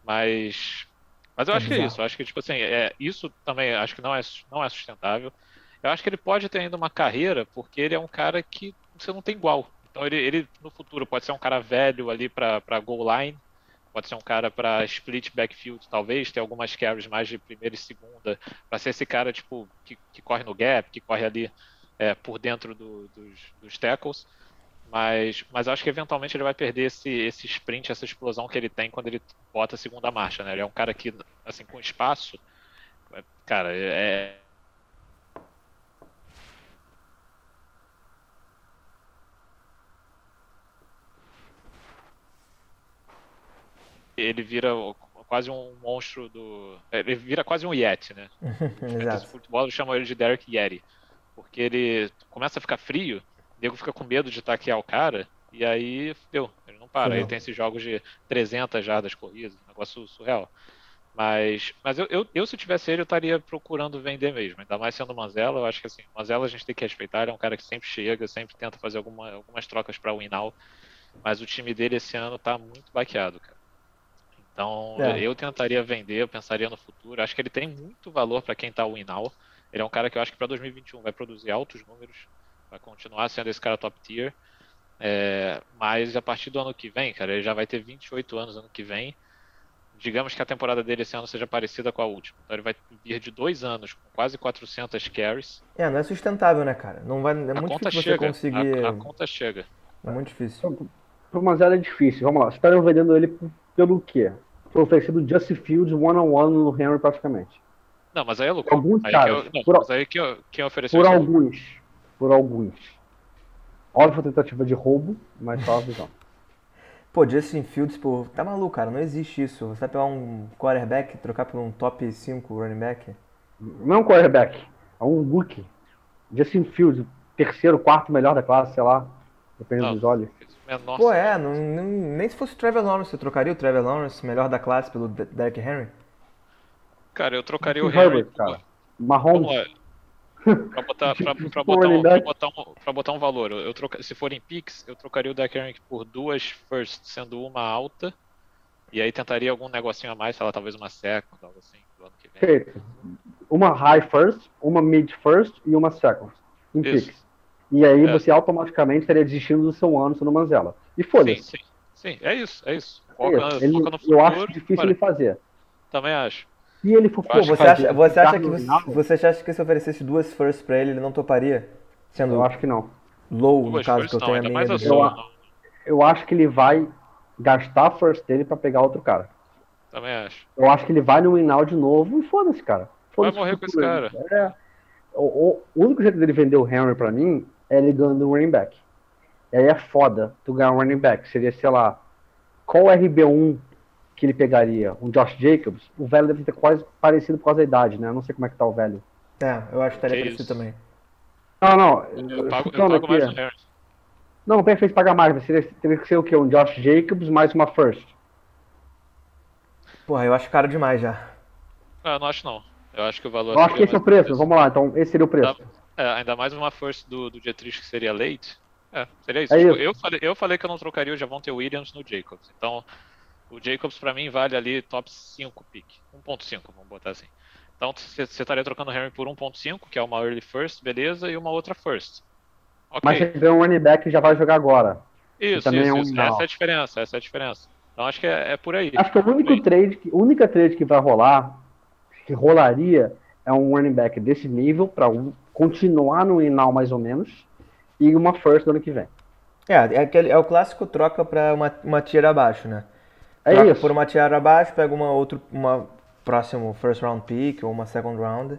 Mas mas eu é acho bizarro. que é isso. Eu acho que, tipo assim, é, isso também acho que não é, não é sustentável. Eu acho que ele pode ter ainda uma carreira, porque ele é um cara que você não tem igual. Então ele, ele no futuro pode ser um cara velho ali para goal line, pode ser um cara para split backfield, talvez, ter algumas carries mais de primeira e segunda, para ser esse cara tipo que, que, corre no gap, que corre ali é, por dentro do, dos, dos tackles. Mas, mas acho que eventualmente ele vai perder esse, esse sprint, essa explosão que ele tem quando ele bota a segunda marcha, né? Ele é um cara que, assim, com espaço, é, cara, é. Ele vira quase um monstro do. Ele vira quase um Yeti, né? (laughs) Exato. O futebol chamam ele de Derek Yeti. Porque ele começa a ficar frio o nego fica com medo de taquear o cara, e aí deu, ele não para. Sim. Ele tem esses jogos de 300 jardas corridas, negócio surreal. Mas, mas eu, eu, eu, se tivesse ele, eu estaria procurando vender mesmo. Ainda mais sendo o Manzella, eu acho que assim, o Manzella a gente tem que respeitar, ele é um cara que sempre chega, sempre tenta fazer alguma, algumas trocas para o Winal. Mas o time dele esse ano tá muito baqueado, cara. Então é. eu tentaria vender, eu pensaria no futuro. Acho que ele tem muito valor para quem tá o Winal. Ele é um cara que eu acho que para 2021 vai produzir altos números vai continuar sendo esse cara top tier. É, mas a partir do ano que vem, cara, ele já vai ter 28 anos ano que vem. Digamos que a temporada dele esse ano seja parecida com a última. Então ele vai vir de dois anos com quase 400 carries. É, não é sustentável, né, cara? Não vai, é a muito conta difícil chega. você conseguir. A, a, conta chega. É muito difícil. Pro Manziel é difícil. Vamos lá. Você estaria vendendo ele pelo quê? Foi oferecido Justin Fields one-on-one no Henry praticamente. Não, mas aí é louco. Alguns aí caras. Que eu, não, por, mas aí que quem ofereceu por isso? alguns por alguns. Óbvio tentativa de roubo, mas só a visão. (laughs) Pô, Justin Fields, pô, tá maluco, cara, não existe isso. Você vai pegar um quarterback e trocar por um top 5 running back? Não é um quarterback, é um rookie. Justin Fields, terceiro, quarto melhor da classe, sei lá, dependendo Não, dos olhos. Menor Pô, é, não, não- nem se fosse o Trevor Lawrence, você trocaria o Trevor Lawrence, melhor da classe, pelo De- Derrick Henry? Cara, eu trocaria o Justin Henry. Herbert, cara. Mahomes. Pra botar, pra, (laughs) pra botar, um, pra, botar um, pra botar um valor, eu troca, se for em Pix, eu trocaria o Derrick Henry por duas first, sendo uma alta, e aí tentaria algum negocinho a mais, sei lá, talvez uma second, algo assim, do ano que vem. perfeito. Uma high first, uma mid first e uma second. Em Isso. picks. E aí É. você automaticamente estaria desistindo do seu ano sendo Manzella. E Sim, foda-se. sim, sim, é isso, é isso. É Foca, isso. Ele- foca no futuro. eu acho difícil ele fazer. Também acho. Se ele for Pô, você acha, você, acha que no você, você acha que se oferecesse duas firsts pra ele, ele não toparia? Sendo Eu acho que não. low, no Duas caso, first que eu não, tenho a minha. mais a visão. Eu- não. Eu acho que ele vai gastar a first dele pra pegar outro cara. Também acho. Eu acho que ele vai no win-now de novo e foda-se, cara. Vai Foda-se morrer o com esse dele. É. O, o- o único jeito dele vender o Henry pra mim é ligando um running back. E aí é foda tu ganhar um running back. Seria, sei lá, qual RB1 que ele pegaria? Um Josh Jacobs? O velho deve ter quase parecido por causa da idade, né? Eu não sei como é que tá o velho. É, eu acho que estaria Que parecido isso. também. Não, não. Eu pago, eu pago mais aqui, no Henry. Não, perfeito pagar mais, mas seria, teria que ser o quê? Um Josh Jacobs mais uma first. Porra, eu acho caro demais já. Ah, não acho não. Eu acho que o valor Eu acho que esse é o preço. Vamos lá, então esse seria o preço. É, ainda mais uma first do, do Dietrich que seria late. É, seria isso. É Tipo, isso. Eu, falei, eu falei que eu não trocaria o Javonte Williams no Jacobs. Então, o Jacobs pra mim vale ali top 5 pick. 1.5, vamos botar assim. Então, você estaria trocando o Henry por 1.5, que é uma early first, beleza, e uma outra first. Ok. Mas você ganha um running back que já vai jogar agora. isso, também isso, é um isso. Essa é a diferença, essa é a diferença. Então, acho que é, é por aí. Acho que o único Bem. trade, a única trade que vai rolar, que rolaria, é um running back desse nível para continuar no Inal mais ou menos e uma first do ano que vem. É, é, aquele, é o clássico troca pra uma, uma tier abaixo, né? É troca isso. por uma tier abaixo, pega uma outra, uma próximo first round pick ou uma second round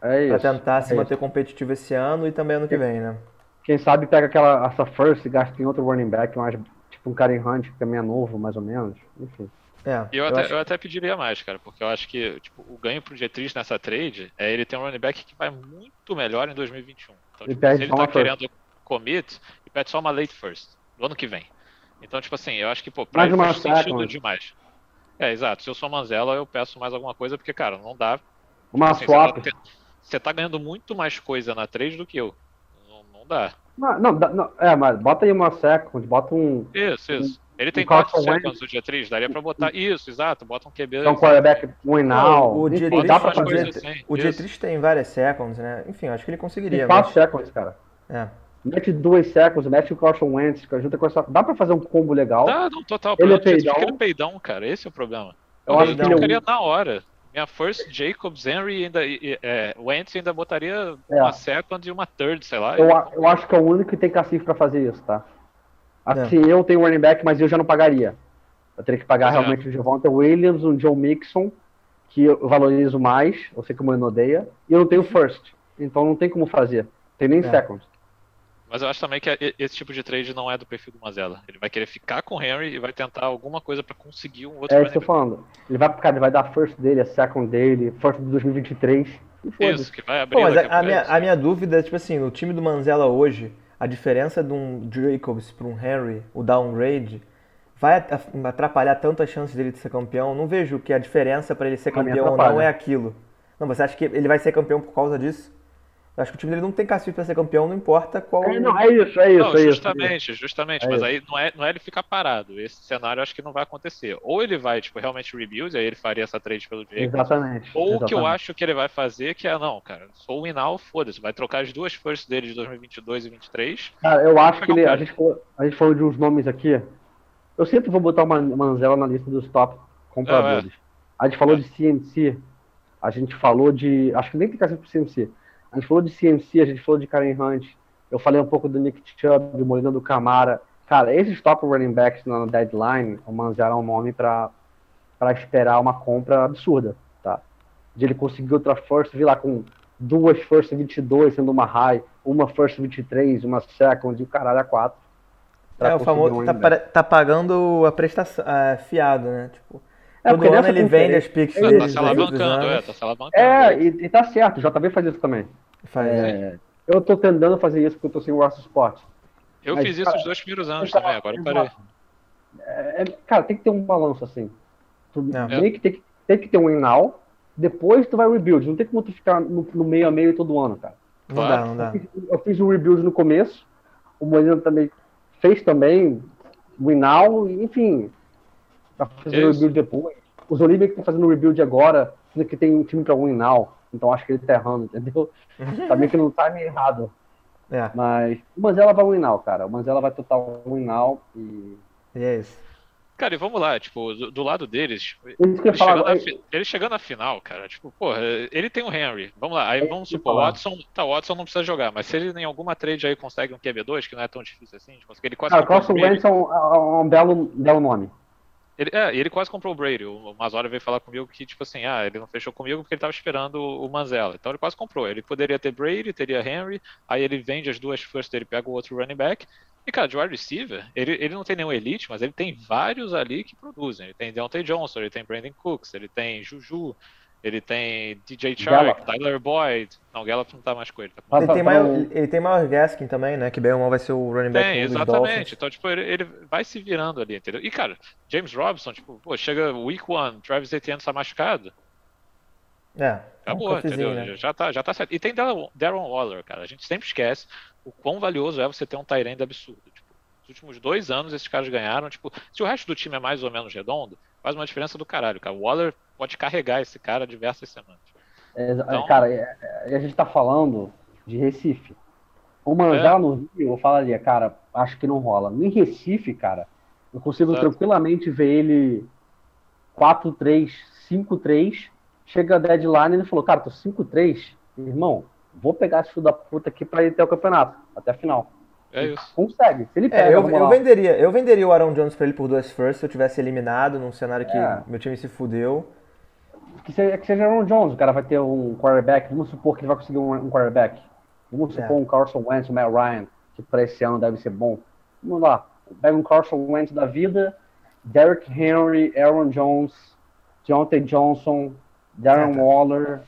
É pra isso. tentar se é manter competitivo esse ano e também ano que vem, né? Quem sabe pega aquela essa first e gasta em outro running back, mais tipo um Karen Hunt que também é novo, mais ou menos. Enfim. É, E eu, até, acho- eu até pediria mais, cara, porque eu acho que tipo, o ganho pro G3 nessa trade é ele ter um running back que vai muito melhor em 2021. Então, E tipo, se ele tá first. querendo commit, ele pede só uma late first, do ano que vem. Então, tipo assim, eu acho que, pô, pra Mais ele faz sentido second. demais. É, exato. Se eu sou Manzella, eu peço mais alguma coisa, porque, cara, não dá. Uma Assim, swap. Você tá, você tá ganhando muito mais coisa na trade do que eu. Não, não dá. Não, não, não, é, mas bota aí uma second, bota um. Isso, isso. Ele tem um quatro seconds do G3, daria pra botar. Isso, exato. Bota um QB. Um quarterback win now. o Enfim, G3, dá pra umas o fazer. coisas G- assim, o isso. G3 tem várias seconds, né? Enfim, acho que ele conseguiria. Tem quatro mas- seconds, cara. é. Mete duas seconds, mete o Carson Wentz, que ajuda com essa. Dá pra fazer um combo legal. Dá, não, total. Ele é Ele é peidão. peidão, cara. Esse é o problema. Eu Eu, acho que ele é trocaria um- na hora. Minha first, Jacobs, Henry, ainda, e- é, Wentz ainda botaria É. uma second e uma third, sei lá. Eu, eu acho que é o único que tem cacife pra fazer isso, tá? Assim, eu tenho running back, mas eu já não pagaria. Eu teria que pagar é. realmente o Javonta Williams, um Joe Mixon, que eu valorizo mais, eu sei que o Mano odeia, e eu não tenho first. Então não tem como fazer. Tem nem É. second. Mas eu acho também que esse tipo de trade não é do perfil do Mazella. Ele vai querer ficar com o Henry e vai tentar alguma coisa pra conseguir um outro É isso que eu tô falando. Ele vai, cara, ele vai dar first dele, a second dele, first de 2023. E back. foda-se. Isso, que vai abrir Pô, mas a, a minha, é isso. a minha dúvida é, tipo assim, no time do Manzella hoje, a diferença de um Jacobs para um Henry, o downgrade, vai at- atrapalhar tanto as chances dele de ser campeão? Não vejo que a diferença para ele ser campeão ou não é aquilo. Não, você acha que ele vai ser campeão por causa disso? Eu acho que o time dele não tem cacife para ser campeão, não importa qual. É, não, é isso, é isso, Não, é isso. justamente, justamente. É mas isso. aí não é, não é ele ficar parado. Esse cenário eu acho que não vai acontecer. Ou ele vai, tipo, realmente rebuild, aí ele faria essa trade pelo Jacobs. Exatamente. Ou o que eu acho que ele vai fazer, que é, não, cara, sou o Winnow, foda-se, vai trocar as duas firsts dele de 2022 e 2023. Cara, eu acho que ele, a, gente falou, a gente falou de uns nomes aqui. Eu sempre vou botar uma Manzella na lista dos top compradores. A gente falou É. de CMC, a gente falou de. Acho que nem tem cacife pro CMC. A gente falou de CMC, a gente falou de Karen Hunt. Eu falei um pouco do Nick Chubb, do Molina do Camara. Cara, esses top running backs na deadline, o Manzella é um nome pra, pra esperar uma compra absurda, tá? De ele conseguir outra first, vir lá com duas first 22, sendo uma high, uma first 23, uma second e o caralho a quatro. É, o famoso um tá, tá pagando a prestação, a fiado, né? Tipo, É, todo ano ele vende as picks É Tá, dele tá se alavancando, é, tá se alavancando. É, e, e tá certo, o JB faz isso também. Faz- É, eu tô tentando fazer isso porque eu tô sem o Russell Sport. Eu mas, fiz isso cara, os dois primeiros anos Exato, também, agora eu parei. É, é, cara, tem que ter um balanço assim. Tu É. meio que tem, que tem que ter um win-now, depois tu vai rebuild. Não tem como tu ficar no, no meio a meio todo ano, cara. Não Claro. dá, não dá. Eu fiz o rebuild no começo, o Molina também fez também, win-now, enfim. Tá fazendo É o rebuild depois. Os Olímpicos estão fazendo o rebuild agora, sendo que tem um time pra win-now. Então acho que ele tá errando, entendeu? (laughs) tá meio que no time errado. É, Mas o Manzella vai win-now, cara. O Manzella vai total win-now e... e é isso. Cara, e vamos lá, tipo, do, do lado deles, que eu ele falar chegando, fi- ele chegando na final, cara, tipo, porra, ele tem o Henry. Vamos lá, aí É vamos que eu supor, o. Watson, tá, o Watson não precisa jogar, mas se ele em alguma trade aí consegue um QB2, que não é tão difícil assim, de conseguir, ele quase Cara, o Carson. Wentz é um, é um belo, belo nome. Ele, é, ele quase comprou o Brady. O Mazora veio falar comigo que, tipo assim, ah, ele não fechou comigo porque ele tava esperando o o Manzella. Então ele quase comprou. Ele poderia ter Brady, teria Henry, aí ele vende as duas first dele, pega o outro running back. E, cara, de wide receiver, ele, ele não tem nenhum elite, mas ele tem vários ali que produzem. Ele tem Deontay Johnson, ele tem Brandon Cooks, ele tem Juju, ele tem DJ Chark, Gallup. Tyler Boyd. Não, Gallup não tá mais com ele. Tá com Ele tem, maior, ele tem maior Gaskin também, né? Que bem ou mal vai ser o running back Tem, exatamente. Então, tipo, ele, ele vai se virando ali, entendeu? E, cara, James Robinson, tipo, pô, chega week one, Travis Etienne tá machucado, É, acabou, um entendeu? né? Já tá, já tá certo. E tem Darren Waller, cara. A gente sempre esquece o quão valioso é você ter um Tyrande absurdo. Tipo, nos últimos dois anos esses caras ganharam, tipo, se o resto do time é mais ou menos redondo, faz uma diferença do caralho, cara. O Waller pode carregar esse cara diversas semanas. É, Então- Cara, é- é- a gente tá falando de Recife. O Manzella É. no Rio, eu falaria, cara, acho que não rola. Em Recife, cara, eu consigo Exato. tranquilamente ver ele 4-3, 5-3. Chega a deadline e ele falou, cara, tô 5-3, irmão, vou pegar esse filho da puta aqui pra ir até o campeonato, até a final. É isso. Consegue. Se ele pega, É, eu, eu venderia, eu venderia o Aaron Jones pra ele por duas firsts se eu tivesse eliminado num cenário que É. meu time se fudeu. que seja, que seja Aaron Jones, o cara vai ter um quarterback, vamos supor que ele vai conseguir um, um quarterback. Vamos É. supor um Carson Wentz, um Matt Ryan, que para esse ano deve ser bom. Vamos lá, pega um Carson Wentz da vida, Derrick Henry, Aaron Jones, Deontay Johnson, Darren É, tá. Waller,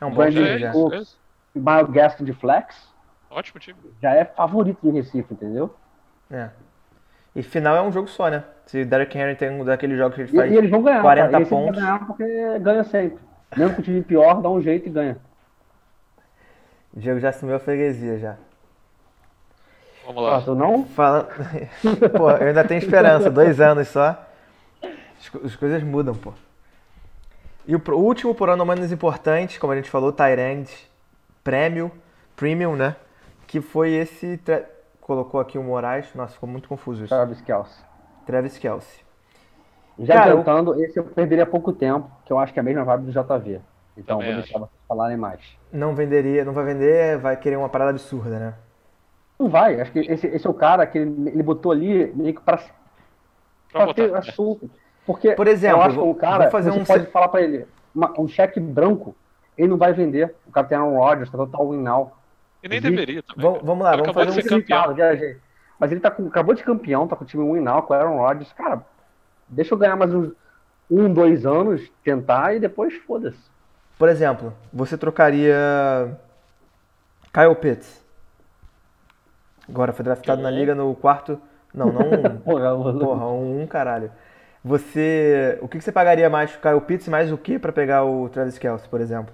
É um Brandon É Cooks. é e Miles Gaston de flex. Ótimo time. Já é favorito de Recife, entendeu? É. E final é um jogo só, né? Se Derrick Henry tem um daqueles jogos que ele E, faz e eles vão ganhar. 40 cara. Esse vai pontos. ganhar porque ganha sempre. Mesmo com o time pior, dá um jeito e ganha. O Diego já assumiu a freguesia já. Vamos lá. Ah, tu não? Fala... (laughs) pô, eu ainda tenho esperança, dois anos só. As, co- as coisas mudam, pô. E o, pro- o último, por ano menos importante, como a gente falou, Tyrande Premium, Premium, né? Que foi esse. tra- Colocou aqui o Moraes. Nossa, ficou muito confuso isso. Travis Kelce. Travis Kelsey. Já Cara, eu- adiantando, esse eu perderia pouco tempo, que eu acho que é a mesma vibe do JV. Então Também vou acho. deixar vocês falarem mais. Não venderia, não vai vender, vai querer uma parada absurda, né? Não vai, acho que esse, esse é o cara que ele, ele botou ali meio que pra, Pra pra ter botar. assunto. Porque Por exemplo, eu acho que um cara, fazer você um pode falar pra ele, uma- um cheque branco, ele não vai vender. O cara tem Aaron Rodgers, tá total win now. E nem deveria também. Vamos, vamos lá, vamos fazer um campeão. Mas ele tá com, acabou de campeão, tá com o time win now, com o Aaron Rodgers. Cara, deixa eu ganhar mais uns um, dois anos, tentar e depois foda-se. Por exemplo, você trocaria Kyle Pitts. Agora foi draftado na liga no quarto. Não, não. um. (laughs) Porra. Porra, um, um caralho. Você. O que que você pagaria mais Kyle Pitts mais o que pra pegar o Travis Kelce, por exemplo?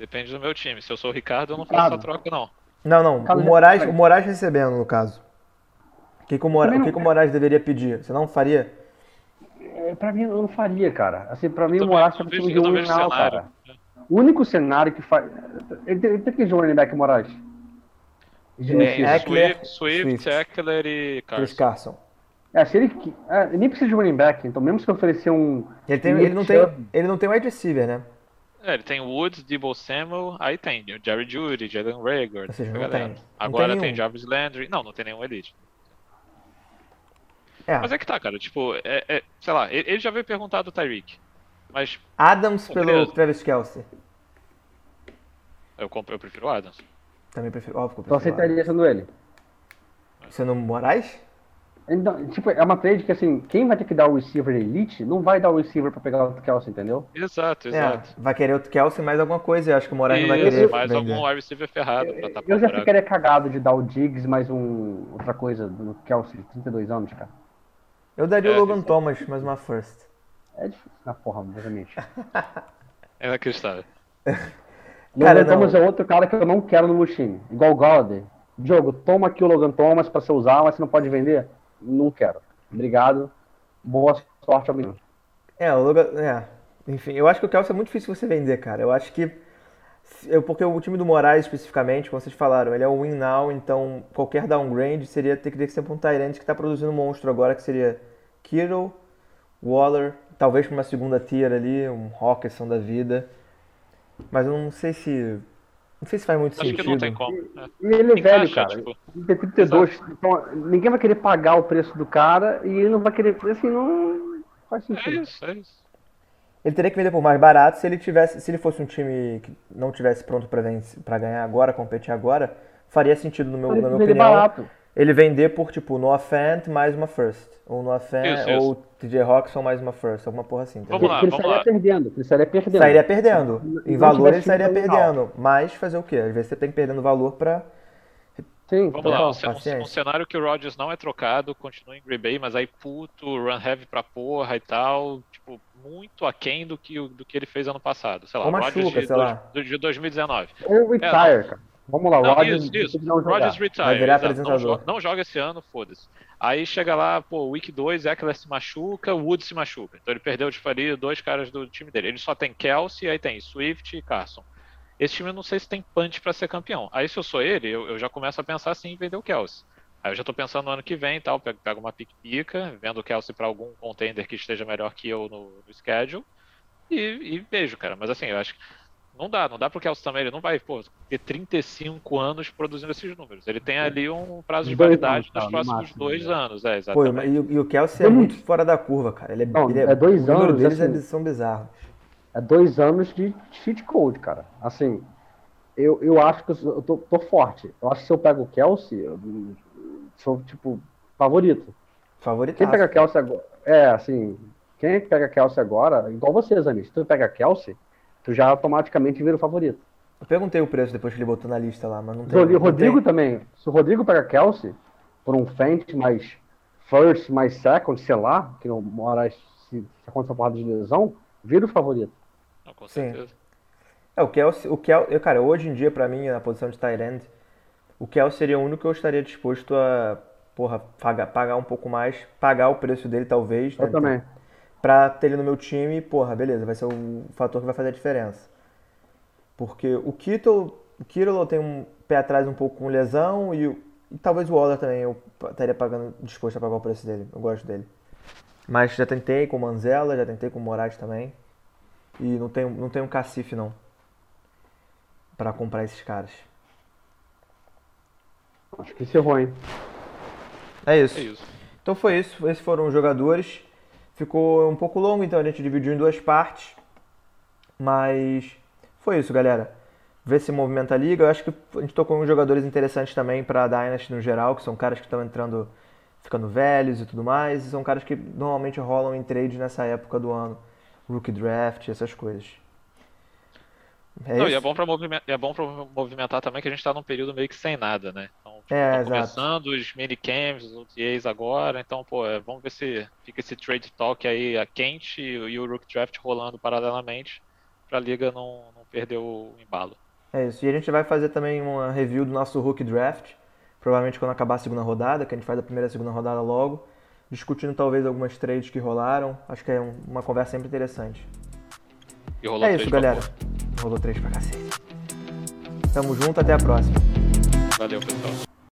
Depende do meu time. Se eu sou o Ricardo, eu não Ricardo. faço essa troca, não. Não, não. O Moraes, o Moraes recebendo, no caso. O que, que, o, Mora... O, que, que o Moraes deveria pedir? Você não faria? É, pra mim, eu não faria, cara. Assim, pra mim, Eu o Moraes tá vejo- time de now, cenário. cara. O único cenário que faz. Ele tem, ele tem que de running back, Moraes? De Tem. Eckler, Swift, Swift, Swift. Eckler e Chris Carson. Carson. É, se ele, é, ele nem precisa de running back, então mesmo se eu oferecer um. Ele, tem, ele, não tem, ele não tem wide receiver, né? É, ele tem Woods, Debo Samuel, aí tem o Jerry Judy, Jalen Rager, Ou seja, essa não galera. tem- não Agora tem tem. Jarvis Landry. Não, não tem nenhum Elite. É. Mas é que tá, cara, tipo, é, é- sei lá, ele já veio perguntar do Tyreek. Mas Adams Pô, pelo. Travis Kelce. eu, compro, eu prefiro o Adams. Também prefiro. Óbvio que eu prefiro. aceitaria sendo ele. Adams. Sendo Moraes? Então, tipo, é uma trade que assim, quem vai ter que dar o receiver elite não vai dar o receiver pra pegar o Kelsey, entendeu? Exato, É, exato. vai querer o Kelsey mais alguma coisa. Eu acho que o Moraes não vai querer mais vender. algum wide receiver ferrado pra tapar Eu o já ficaria cagado de dar o Diggs mais um outra coisa do Kelsey de 32 anos, cara. Eu daria É, o Logan. Thomas mais uma first. É difícil na porra, obviamente. É inacreditável. (laughs) Cara, Logan não. Thomas é outro cara que eu não quero no meu time. Igual o Galladay. Diogo, toma aqui o Logan Thomas pra você usar, mas você não pode vender? Não quero. Obrigado. Boa sorte ao menino. É, o Logan. É. Enfim, eu acho que o Kelsey é muito difícil você vender, cara. Eu acho que. Eu, porque o time do Moraes, especificamente, como vocês falaram, ele é um win now, então qualquer downgrade seria ter que ser pra um Tyrant que tá produzindo um monstro agora, que seria Kittle, Waller, talvez pra uma segunda tier ali, um Hawkinson da vida. Mas eu não sei se. Não sei se faz muito Acho sentido. que não tem como. É. E ele é velho, cara. tipo, Ele tem 32. Então, ninguém vai querer pagar o preço do cara e ele não vai querer. Assim, não faz é sentido. isso, é isso. Ele teria que vender por mais barato se ele tivesse, se ele fosse um time que não tivesse pronto para ganhar agora, competir agora, faria sentido no meu, na minha opinião. barato. Ele vender por tipo Noah Fant mais uma first, ou Noah Fant Isso, isso. ou TJ Hawkinson mais uma first, alguma porra assim. entendeu? Vamos lá, ele vamos sairia lá. perdendo. Ele sairia perdendo. Sairia perdendo. Em não valor ele sairia perdendo, mas fazer o quê? Às vezes você tem que perdendo valor pra Sim, Vamos total. lá, um, ce- um- paciência. um cenário que o Rodgers não é trocado, continua em Green Bay, mas aí puto, run heavy pra porra e tal, tipo, muito aquém do que, do que ele fez ano passado. Sei lá, Ou Rodgers machuca, de, sei dois- lá. de 2019. Ou retire, cara. Vamos lá, o Não, Rodgers isso, isso. não. Rodgers retire. Vai virar exato. Não, apresentador. jo- não joga esse ano, foda-se. Aí chega lá, pô, week 2, Eckler se machuca, Wood se machuca. Então ele perdeu, tipo, ali dois caras do time dele. Ele só tem Kelsey, aí tem Swift e Carson. Esse time eu não sei se tem punch pra ser campeão. Aí se eu sou ele, eu, eu já começo a pensar assim em vender o Kelsey. Aí eu já tô pensando no ano que vem e tal, pego, pego uma pique-pica, vendo o Kelsey pra algum contender que esteja melhor que eu no, no schedule e, e beijo, cara. Mas assim, eu acho que não dá, não dá pro Kelsey também, ele não vai, pô, ter 35 anos produzindo esses números. Ele tem ali um prazo de Dois validade anos, nos tá, no próximos máximo, dois né? anos, é, Pô, exatamente. e, o- e o Kelsey é Então, muito fora da curva, cara. Ele é, Não, ele é dois o número anos, deles assim. é- são bizarros. É dois anos de cheat code, cara. Assim, eu, eu acho que eu, tô, tô forte. Eu acho que se eu pego o Kelsey, eu sou, tipo, favorito. Favoritaço. Quem pega Kelsey agora. É, assim. Quem pega Kelsey agora, igual você, Zanis, se tu pega Kelsey, tu já automaticamente vira o favorito. Eu perguntei o preço depois que ele botou na lista lá, mas não tem. Rodrigo, não Rodrigo tem- também. Se o Rodrigo pega Kelsey, por um Fent mais first, mais second, sei lá, que não mora se, se uma porrada de lesão, vira o favorito. Não, com Sim. certeza. É, o Kelsey, o Kel, eu, cara, hoje em dia, pra mim, na posição de tight end, o Kelsey seria o único que eu estaria disposto a, porra, pagar, pagar um pouco mais, pagar o preço dele, talvez, né, Eu também. Pra ter ele no meu time, porra, beleza, vai ser o fator que vai fazer a diferença. Porque o Kittle, o Kittle eu tenho um pé atrás um pouco com lesão e, o- e talvez o Waller também eu estaria pagando, disposto a pagar o preço dele, eu gosto dele. Mas já tentei com o Manzella, já tentei com o Moraes também. E não tenho, não tenho um cacife não pra comprar esses caras. Acho que encerrou, hein? É isso. É isso. Então foi isso, esses foram os jogadores. Ficou um pouco longo, então a gente dividiu em duas partes. Mas foi isso, galera. Ver se movimenta a liga. Eu acho que a gente tocou uns jogadores interessantes também para Dynasty no geral, que são caras que estão entrando, ficando velhos e tudo mais. E são caras que normalmente rolam em trade nessa época do ano. Rookie draft, essas coisas. É Não, e é bom pra movimentar, é movimentar também que a gente tá num período meio que sem nada, né? Então, É, tá começando os minicamps, os OTAs agora, então, pô, é, vamos ver se fica esse trade talk aí a quente e, o- Rook Draft rolando paralelamente pra liga não, não perder o embalo. É isso. E a gente vai fazer também uma review do nosso Rookie Draft. Provavelmente quando acabar a segunda rodada, que a gente faz a primeira e a segunda rodada logo. Discutindo talvez algumas trades que rolaram. Acho que é um- uma conversa sempre interessante. E rolou É isso, galera. Rolou três pra cacete. Tamo junto, até a próxima. Valeu, pessoal.